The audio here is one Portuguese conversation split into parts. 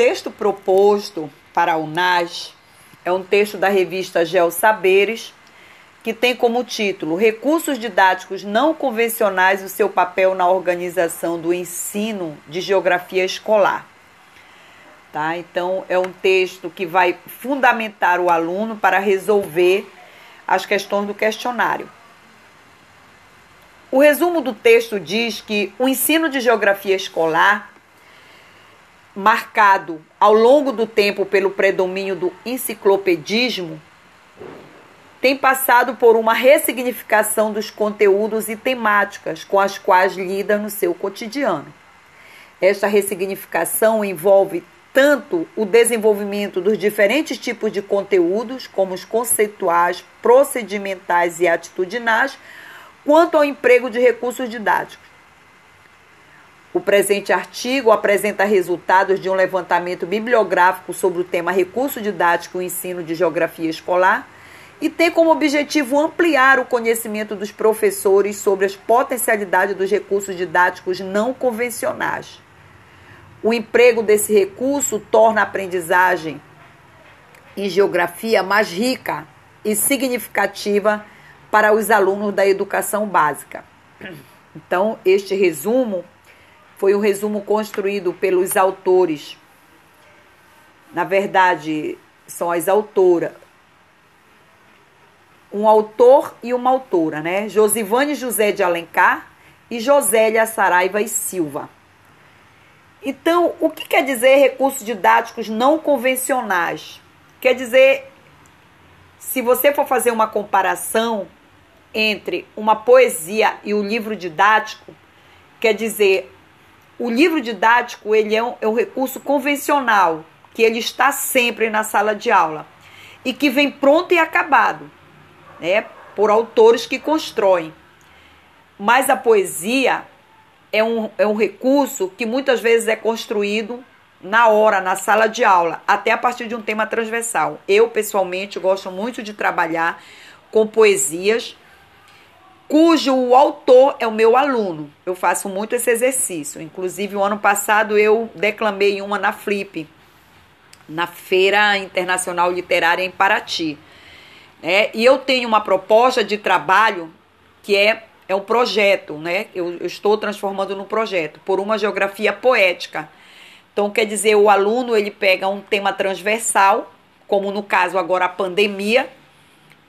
texto proposto para a UNAS é um texto da revista Geosaberes, que tem como título Recursos didáticos não convencionais e o seu papel na organização do ensino de geografia escolar. Tá? Então, é um texto que vai fundamentar o aluno para resolver as questões do questionário. O resumo do texto diz que o ensino de geografia escolar, marcado ao longo do tempo pelo predomínio do enciclopedismo, tem passado por uma ressignificação dos conteúdos e temáticas com as quais lida no seu cotidiano. Esta ressignificação envolve tanto o desenvolvimento dos diferentes tipos de conteúdos, como os conceituais, procedimentais e atitudinais, quanto ao emprego de recursos didáticos. O presente artigo apresenta resultados de um levantamento bibliográfico sobre o tema recurso didático e ensino de geografia escolar e tem como objetivo ampliar o conhecimento dos professores sobre as potencialidades dos recursos didáticos não convencionais. O emprego desse recurso torna a aprendizagem em geografia mais rica e significativa para os alunos da educação básica. Então, este resumo foi um resumo construído pelos autores. Na verdade, são as autoras. Um autor e uma autora, né? Josivane José de Alencar e Josélia Saraiva e Silva. Então, o que quer dizer recursos didáticos não convencionais? Quer dizer, se você for fazer uma comparação entre uma poesia e o livro didático, quer dizer, o livro didático ele é um, é um recurso convencional, que ele está sempre na sala de aula e que vem pronto e acabado, né, por autores que constroem. Mas a poesia é um, é um recurso que muitas vezes é construído na hora, na sala de aula, até a partir de um tema transversal. Eu, pessoalmente, gosto muito de trabalhar com poesias cujo autor é o meu aluno. Eu faço muito esse exercício. Inclusive, o ano passado eu declamei uma na Flip, na Feira Internacional Literária em Paraty. É, e eu tenho uma proposta de trabalho que é, é um projeto, né? Eu, eu estou transformando num projeto, por uma geografia poética. Então, quer dizer, o aluno ele pega um tema transversal, como no caso agora a pandemia,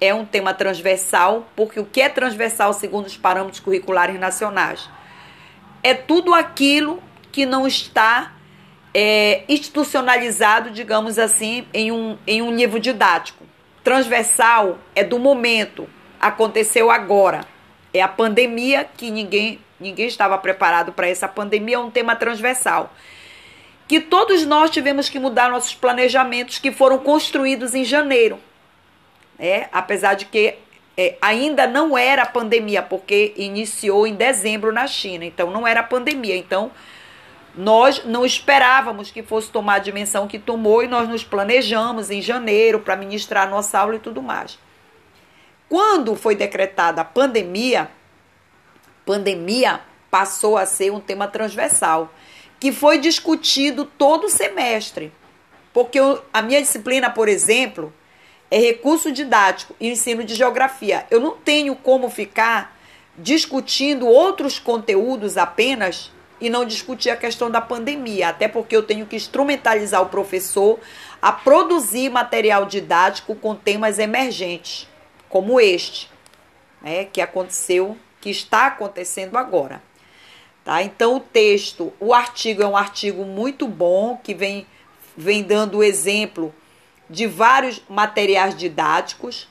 é um tema transversal, porque o que é transversal segundo os parâmetros curriculares nacionais? É tudo aquilo que não está é, institucionalizado, digamos assim, em um, em um livro didático. Transversal é do momento, aconteceu agora. É a pandemia que ninguém, ninguém estava preparado para essa pandemia, é um tema transversal. Que todos nós tivemos que mudar nossos planejamentos que foram construídos em janeiro é, apesar de que é, ainda não era pandemia, porque iniciou em dezembro na China, então não era pandemia. Então, nós não esperávamos que fosse tomar a dimensão que tomou e nós nos planejamos em janeiro para ministrar nossa aula e tudo mais. Quando foi decretada a pandemia, pandemia passou a ser um tema transversal, que foi discutido todo semestre. Porque a minha disciplina, por exemplo, é recurso didático e ensino de geografia. Eu não tenho como ficar discutindo outros conteúdos apenas e não discutir a questão da pandemia, até porque eu tenho que instrumentalizar o professor a produzir material didático com temas emergentes, como este, né, que aconteceu, que está acontecendo agora. Tá? Então o texto, o artigo é um artigo muito bom que vem vem dando exemplo de vários materiais didáticos,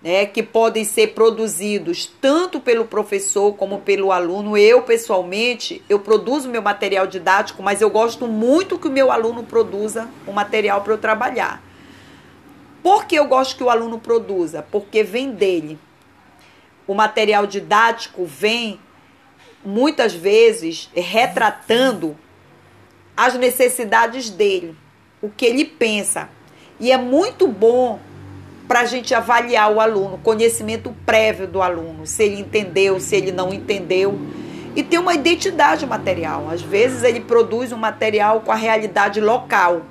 né, que podem ser produzidos tanto pelo professor como pelo aluno. Eu, pessoalmente, eu produzo meu material didático, mas eu gosto muito que o meu aluno produza o material para eu trabalhar. Por que eu gosto que o aluno produza? Porque vem dele. O material didático vem muitas vezes retratando as necessidades dele, o que ele pensa, e é muito bom para a gente avaliar o aluno, conhecimento prévio do aluno, se ele entendeu, se ele não entendeu. E ter uma identidade material. Às vezes ele produz um material com a realidade local,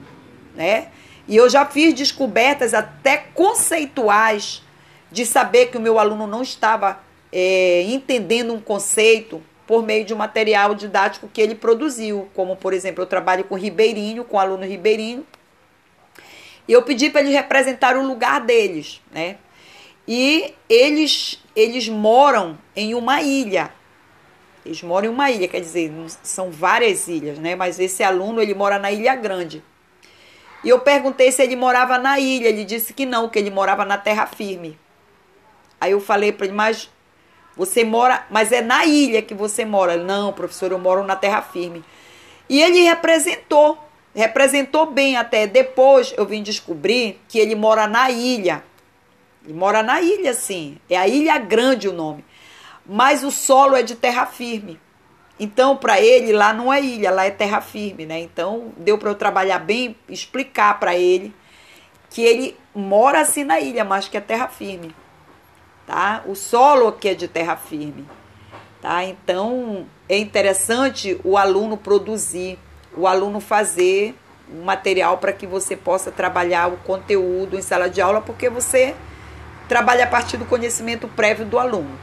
né? E eu já fiz descobertas até conceituais de saber que o meu aluno não estava é, entendendo um conceito por meio de um material didático que ele produziu, como por exemplo, eu trabalho com ribeirinho, com aluno ribeirinho, e eu pedi para eles representar o lugar deles, né? E eles eles moram em uma ilha. Eles moram em uma ilha, quer dizer, são várias ilhas, né? Mas esse aluno ele mora na Ilha Grande. E eu perguntei se ele morava na ilha. Ele disse que não, que ele morava na terra firme. Aí eu falei para ele, mas você mora, mas é na ilha que você mora. Não, professor, eu moro na terra firme. E ele representou, representou bem até. Depois eu vim descobrir que ele mora na ilha. Ele mora na ilha, sim. É a Ilha Grande o nome. Mas o solo é de terra firme. Então, para ele, lá não é ilha, lá é terra firme, né? Então, deu para eu trabalhar bem, explicar para ele que ele mora assim na ilha, mas que é terra firme tá? O solo aqui é de terra firme, tá? Então é interessante o aluno produzir, o aluno fazer um material para que você possa trabalhar o conteúdo em sala de aula, porque você trabalha a partir do conhecimento prévio do aluno.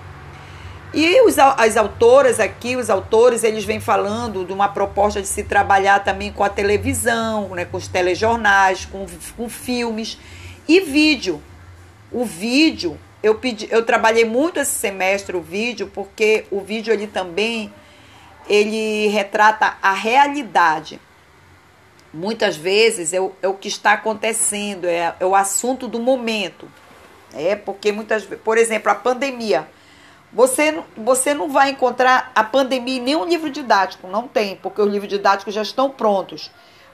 E os, as autoras aqui, os autores, eles vêm falando de uma proposta de se trabalhar também com a televisão, né, com os telejornais, com, com filmes e vídeo. O vídeo eu pedi, eu trabalhei muito esse semestre o vídeo, porque o vídeo ele também ele retrata a realidade. Muitas vezes é o, é o que está acontecendo, é, é o assunto do momento. É porque muitas vezes, por exemplo, a pandemia. Você, você não vai encontrar a pandemia em nenhum livro didático, não tem, porque os livros didáticos já estão prontos.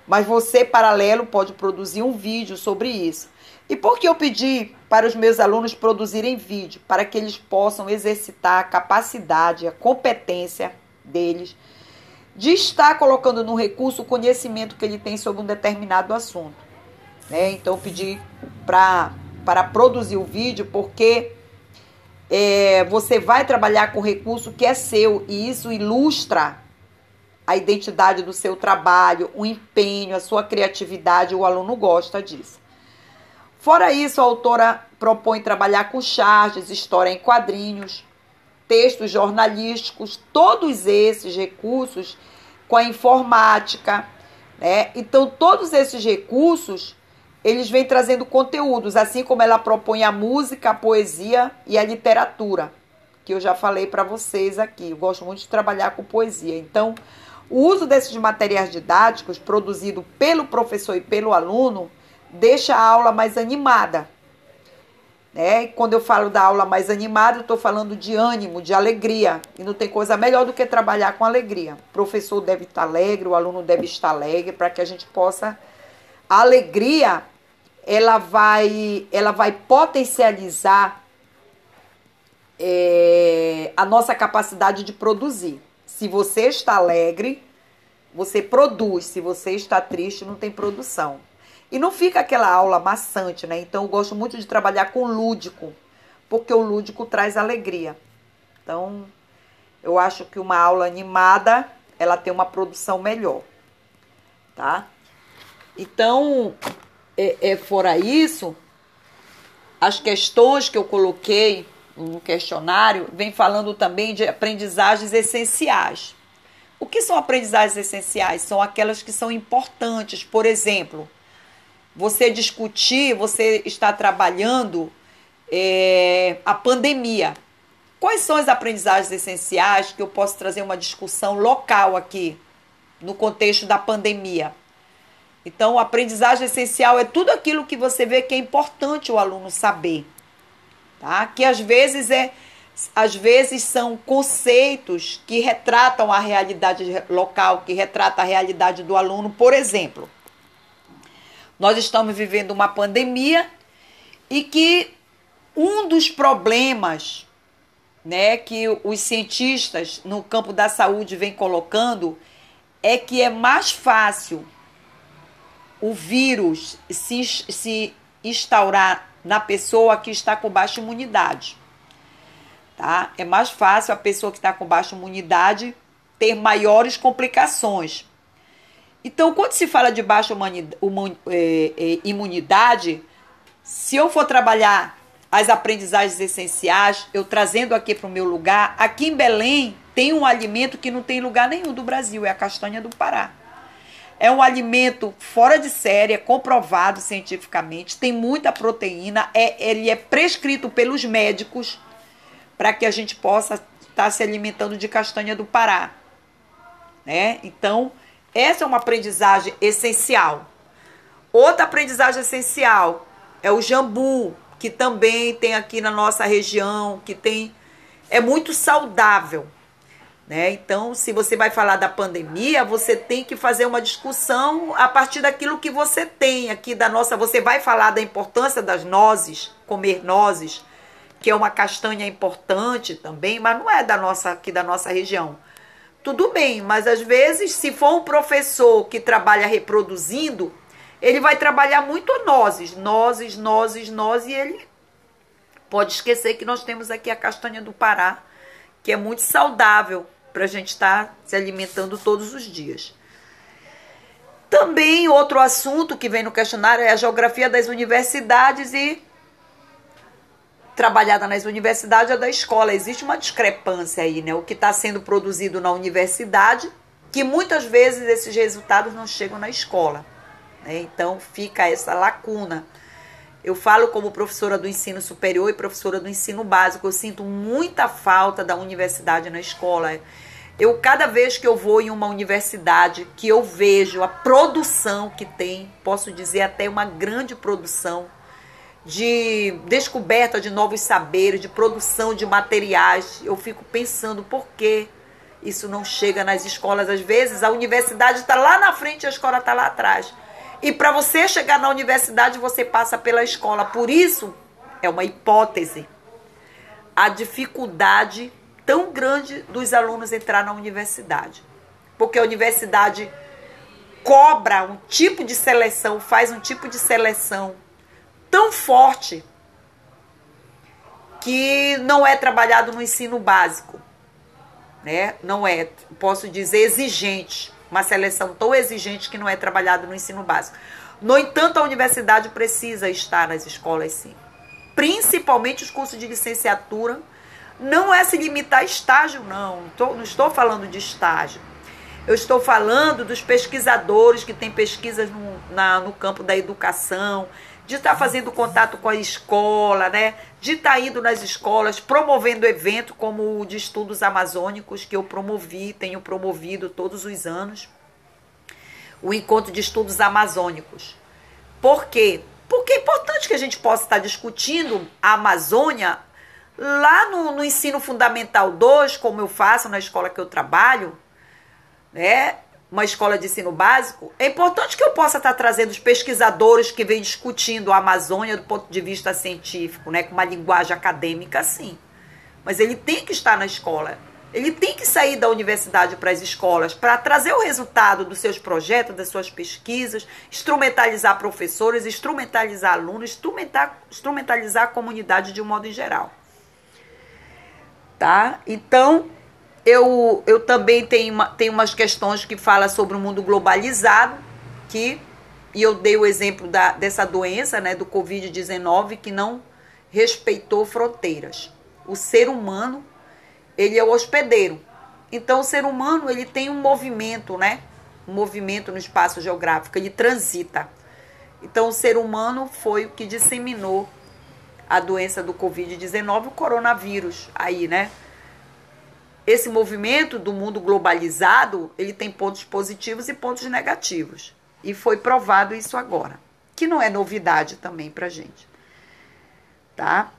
Mas você, paralelo, pode produzir um vídeo sobre isso. E por que eu pedi para os meus alunos produzirem vídeo? Para que eles possam exercitar a capacidade, a competência deles de estar colocando no recurso o conhecimento que ele tem sobre um determinado assunto. Né? Então, pedi para produzir o vídeo porque é, você vai trabalhar com recurso que é seu e isso ilustra a identidade do seu trabalho, o empenho, a sua criatividade. O aluno gosta disso. Fora isso, a autora propõe trabalhar com charges, história em quadrinhos, textos jornalísticos, todos esses recursos com a informática, né? Então, todos esses recursos, eles vêm trazendo conteúdos, assim como ela propõe a música, a poesia e a literatura, que eu já falei para vocês aqui. Eu gosto muito de trabalhar com poesia. Então, o uso desses materiais didáticos produzido pelo professor e pelo aluno deixa a aula mais animada. Né? Quando eu falo da aula mais animada, eu estou falando de ânimo, de alegria. E não tem coisa melhor do que trabalhar com alegria. O professor deve estar alegre, o aluno deve estar alegre, para que a gente possa. A alegria, ela vai, ela vai potencializar é, a nossa capacidade de produzir. Se você está alegre, você produz. Se você está triste, não tem produção. E não fica aquela aula maçante, né? Então eu gosto muito de trabalhar com lúdico, porque o lúdico traz alegria. Então, eu acho que uma aula animada, ela tem uma produção melhor, tá? Então, é, é fora isso, as questões que eu coloquei no questionário vem falando também de aprendizagens essenciais. O que são aprendizagens essenciais? São aquelas que são importantes, por exemplo, você discutir, você está trabalhando é, a pandemia. Quais são as aprendizagens essenciais que eu posso trazer uma discussão local aqui, no contexto da pandemia? Então, a aprendizagem essencial é tudo aquilo que você vê que é importante o aluno saber. Tá? Que às vezes é às vezes são conceitos que retratam a realidade local, que retrata a realidade do aluno, por exemplo. Nós estamos vivendo uma pandemia e que um dos problemas né, que os cientistas no campo da saúde vêm colocando é que é mais fácil o vírus se, se instaurar na pessoa que está com baixa imunidade. Tá? É mais fácil a pessoa que está com baixa imunidade ter maiores complicações. Então, quando se fala de baixa é, é, imunidade, se eu for trabalhar as aprendizagens essenciais, eu trazendo aqui para o meu lugar, aqui em Belém tem um alimento que não tem lugar nenhum do Brasil, é a castanha do Pará. É um alimento fora de série, é comprovado cientificamente, tem muita proteína, é, ele é prescrito pelos médicos para que a gente possa estar tá se alimentando de castanha do Pará. Né? Então, essa é uma aprendizagem essencial. Outra aprendizagem essencial é o jambu, que também tem aqui na nossa região, que tem é muito saudável. Né? Então, se você vai falar da pandemia, você tem que fazer uma discussão a partir daquilo que você tem aqui da nossa. Você vai falar da importância das nozes, comer nozes, que é uma castanha importante também, mas não é da nossa aqui da nossa região tudo bem, mas às vezes, se for um professor que trabalha reproduzindo, ele vai trabalhar muito nozes, nozes, nozes, nozes, e ele pode esquecer que nós temos aqui a castanha do Pará, que é muito saudável para a gente estar tá se alimentando todos os dias. Também outro assunto que vem no questionário é a geografia das universidades e trabalhada nas universidades é da escola. Existe uma discrepância aí, né? O que está sendo produzido na universidade, que muitas vezes esses resultados não chegam na escola. Né? Então fica essa lacuna. Eu falo como professora do ensino superior e professora do ensino básico, eu sinto muita falta da universidade na escola. Eu, cada vez que eu vou em uma universidade, que eu vejo a produção que tem, posso dizer até uma grande produção de descoberta de novos saberes, de produção de materiais. Eu fico pensando por que isso não chega nas escolas. Às vezes a universidade está lá na frente e a escola está lá atrás. E para você chegar na universidade, você passa pela escola. Por isso, é uma hipótese. A dificuldade tão grande dos alunos entrar na universidade. Porque a universidade cobra um tipo de seleção, faz um tipo de seleção tão forte que não é trabalhado no ensino básico, né? Não é, posso dizer, exigente, uma seleção tão exigente que não é trabalhado no ensino básico. No entanto, a universidade precisa estar nas escolas, sim. Principalmente os cursos de licenciatura. Não é se limitar a estágio, não. Não estou falando de estágio. Eu estou falando dos pesquisadores que têm pesquisas no, na, no campo da educação, de estar tá fazendo contato com a escola, né? De estar tá indo nas escolas, promovendo evento como o de estudos amazônicos que eu promovi, tenho promovido todos os anos. O encontro de estudos amazônicos. Por quê? Porque é importante que a gente possa estar discutindo a Amazônia lá no, no ensino fundamental 2, como eu faço na escola que eu trabalho, né? Uma escola de ensino básico, é importante que eu possa estar trazendo os pesquisadores que vêm discutindo a Amazônia do ponto de vista científico, né, com uma linguagem acadêmica, sim. Mas ele tem que estar na escola. Ele tem que sair da universidade para as escolas para trazer o resultado dos seus projetos, das suas pesquisas, instrumentalizar professores, instrumentalizar alunos, instrumentar, instrumentalizar a comunidade de um modo geral. Tá? Então, eu, eu também tenho, uma, tenho umas questões que falam sobre o mundo globalizado, que, e eu dei o exemplo da, dessa doença, né, do Covid-19, que não respeitou fronteiras. O ser humano, ele é o hospedeiro. Então, o ser humano, ele tem um movimento, né? Um movimento no espaço geográfico, ele transita. Então, o ser humano foi o que disseminou a doença do Covid-19, o coronavírus, aí, né? Esse movimento do mundo globalizado, ele tem pontos positivos e pontos negativos. E foi provado isso agora, que não é novidade também para gente, tá?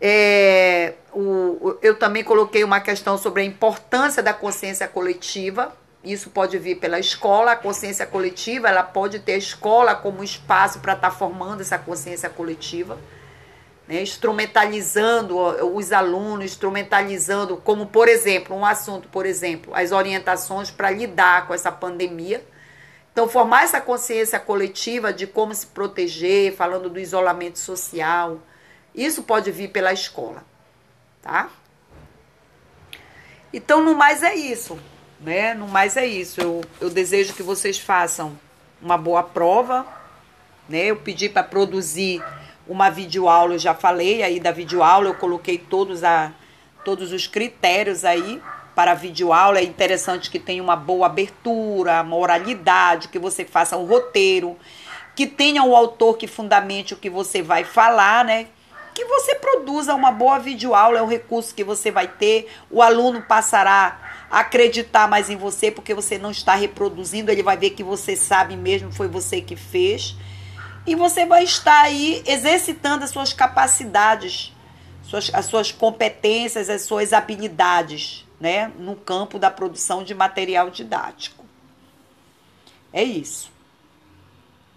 É, o, eu também coloquei uma questão sobre a importância da consciência coletiva. Isso pode vir pela escola, a consciência coletiva, ela pode ter a escola como espaço para estar tá formando essa consciência coletiva né, instrumentalizando os alunos, instrumentalizando, como por exemplo, um assunto, por exemplo, as orientações para lidar com essa pandemia. Então, formar essa consciência coletiva de como se proteger, falando do isolamento social, isso pode vir pela escola, tá? Então, no mais é isso, né? No mais é isso. Eu, eu desejo que vocês façam uma boa prova, né? Eu pedi para produzir uma videoaula, eu já falei aí da videoaula, eu coloquei todos, a, todos os critérios aí para a videoaula. É interessante que tenha uma boa abertura, uma oralidade, que você faça um roteiro, que tenha um autor que fundamente o que você vai falar, né? Que você produza uma boa videoaula, é um recurso que você vai ter, o aluno passará a acreditar mais em você, porque você não está reproduzindo, ele vai ver que você sabe mesmo, foi você que fez. E você vai estar aí exercitando as suas capacidades, suas, as suas competências, as suas habilidades, né, no campo da produção de material didático. É isso.